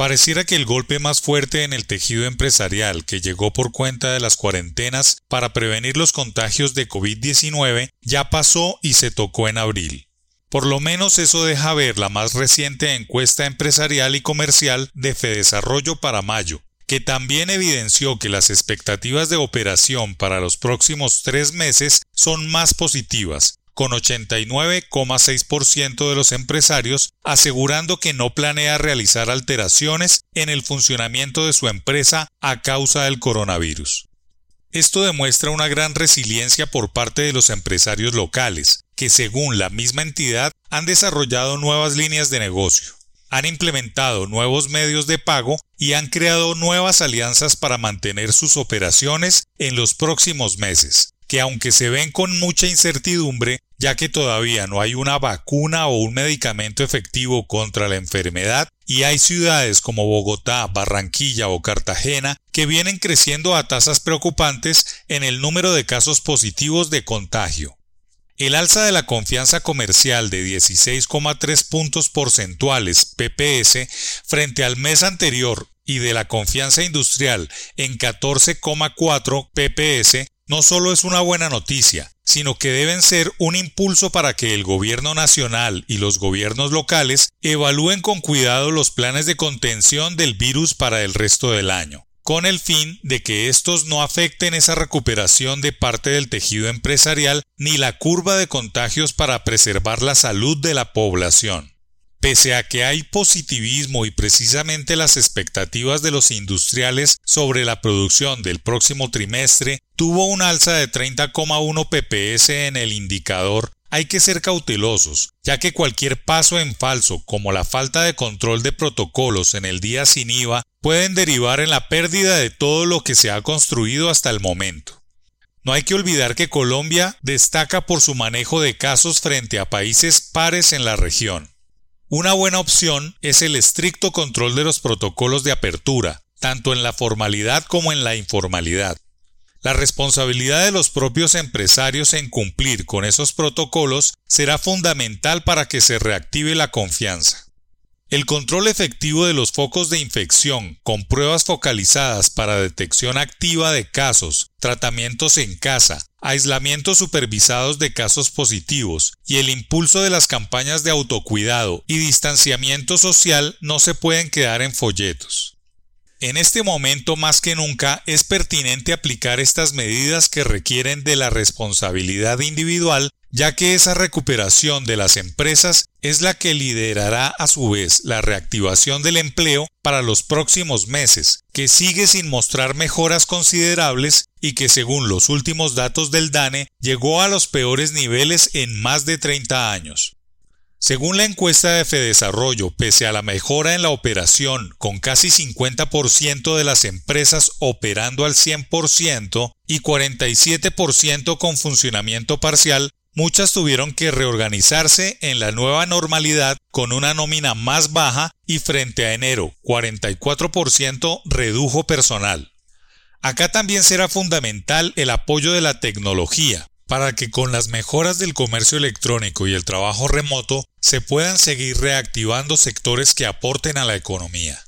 Pareciera que el golpe más fuerte en el tejido empresarial que llegó por cuenta de las cuarentenas para prevenir los contagios de COVID-19 ya pasó y se tocó en abril. Por lo menos eso deja ver la más reciente encuesta empresarial y comercial de Fedesarrollo para mayo, que también evidenció que las expectativas de operación para los próximos tres meses son más positivas, con 89,6% de los empresarios asegurando que no planea realizar alteraciones en el funcionamiento de su empresa a causa del coronavirus. Esto demuestra una gran resiliencia por parte de los empresarios locales, que según la misma entidad han desarrollado nuevas líneas de negocio, han implementado nuevos medios de pago y han creado nuevas alianzas para mantener sus operaciones en los próximos meses, que aunque se ven con mucha incertidumbre, ya que todavía no hay una vacuna o un medicamento efectivo contra la enfermedad, y hay ciudades como Bogotá, Barranquilla o Cartagena que vienen creciendo a tasas preocupantes en el número de casos positivos de contagio. El alza de la confianza comercial de 16,3 puntos porcentuales PPS frente al mes anterior y de la confianza industrial en 14,4 PPS no solo es una buena noticia, sino que deben ser un impulso para que el gobierno nacional y los gobiernos locales evalúen con cuidado los planes de contención del virus para el resto del año, con el fin de que estos no afecten esa recuperación de parte del tejido empresarial ni la curva de contagios para preservar la salud de la población. Pese a que hay positivismo y precisamente las expectativas de los industriales sobre la producción del próximo trimestre tuvo un alza de 30,1 pps en el indicador, hay que ser cautelosos, ya que cualquier paso en falso, como la falta de control de protocolos en el día sin IVA, pueden derivar en la pérdida de todo lo que se ha construido hasta el momento. No hay que olvidar que Colombia destaca por su manejo de casos frente a países pares en la región. Una buena opción es el estricto control de los protocolos de apertura, tanto en la formalidad como en la informalidad. La responsabilidad de los propios empresarios en cumplir con esos protocolos será fundamental para que se reactive la confianza. El control efectivo de los focos de infección con pruebas focalizadas para detección activa de casos, tratamientos en casa, aislamientos supervisados de casos positivos y el impulso de las campañas de autocuidado y distanciamiento social no se pueden quedar en folletos. En este momento más que nunca es pertinente aplicar estas medidas que requieren de la responsabilidad individual ya que esa recuperación de las empresas es la que liderará a su vez la reactivación del empleo para los próximos meses, que sigue sin mostrar mejoras considerables y que según los últimos datos del DANE llegó a los peores niveles en más de 30 años. Según la encuesta de Fedesarrollo, pese a la mejora en la operación, con casi 50% de las empresas operando al 100% y 47% con funcionamiento parcial, Muchas tuvieron que reorganizarse en la nueva normalidad con una nómina más baja y frente a enero 44% redujo personal. Acá también será fundamental el apoyo de la tecnología para que con las mejoras del comercio electrónico y el trabajo remoto se puedan seguir reactivando sectores que aporten a la economía.